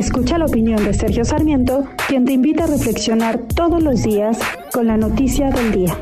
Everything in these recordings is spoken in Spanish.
Escucha la opinión de Sergio Sarmiento, quien te invita a reflexionar todos los días con la noticia del día.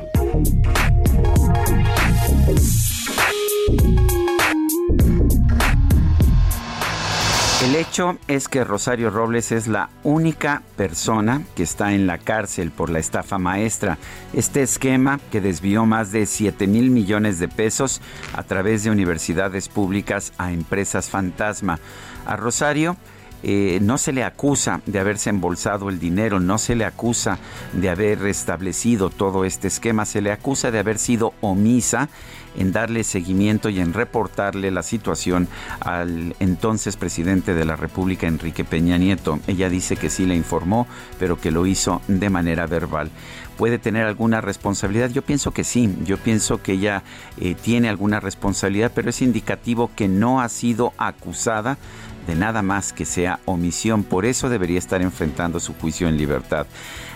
El hecho es que Rosario Robles es la única persona que está en la cárcel por la estafa maestra. Este esquema que desvió más de 7 mil millones de pesos a través de universidades públicas a empresas fantasma. A Rosario eh, no se le acusa de haberse embolsado el dinero, no se le acusa de haber establecido todo este esquema, se le acusa de haber sido omisa en darle seguimiento y en reportarle la situación al entonces presidente de la República, Enrique Peña Nieto. Ella dice que sí le informó, pero que lo hizo de manera verbal. ¿Puede tener alguna responsabilidad? Yo pienso que sí, yo pienso que ella eh, tiene alguna responsabilidad, pero es indicativo que no ha sido acusada de nada más que sea omisión. Por eso debería estar enfrentando su juicio en libertad.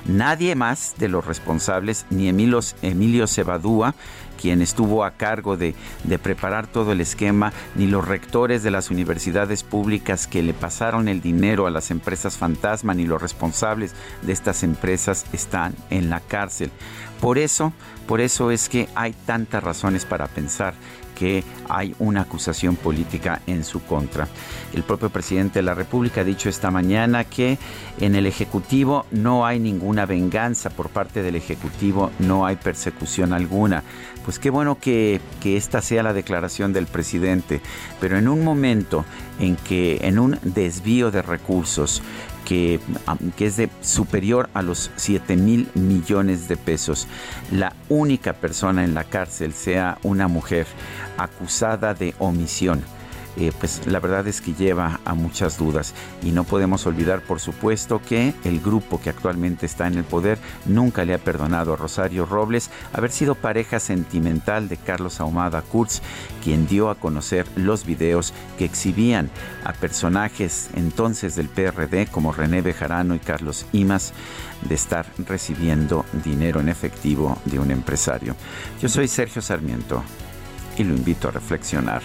Nadie más de los responsables, ni Emilio, Emilio Cebadúa, quien estuvo a cargo de, de, preparar todo el esquema, ni los rectores de las universidades públicas que le pasaron el dinero a las empresas fantasma, ni los responsables de estas empresas están en la cárcel. Por eso, por eso es que hay tantas razones para pensar hay una acusación política en su contra. El propio presidente de la República ha dicho esta mañana que en el Ejecutivo no hay ninguna venganza por parte del Ejecutivo, no hay persecución alguna. Pues qué bueno que, que esta sea la declaración del presidente, pero en un momento en que en un desvío de recursos, que, es de superior a los 7 mil millones de pesos, la única persona en la cárcel sea una mujer acusada de omisión. Eh, pues la verdad es que lleva a muchas dudas y no podemos olvidar por supuesto que el grupo que actualmente está en el poder nunca le ha perdonado a Rosario Robles haber sido pareja sentimental de Carlos Ahumada Kurz quien dio a conocer los videos que exhibían a personajes entonces del PRD como René Bejarano y Carlos Imas de estar recibiendo dinero en efectivo de un empresario. Yo soy Sergio Sarmiento y lo invito a reflexionar.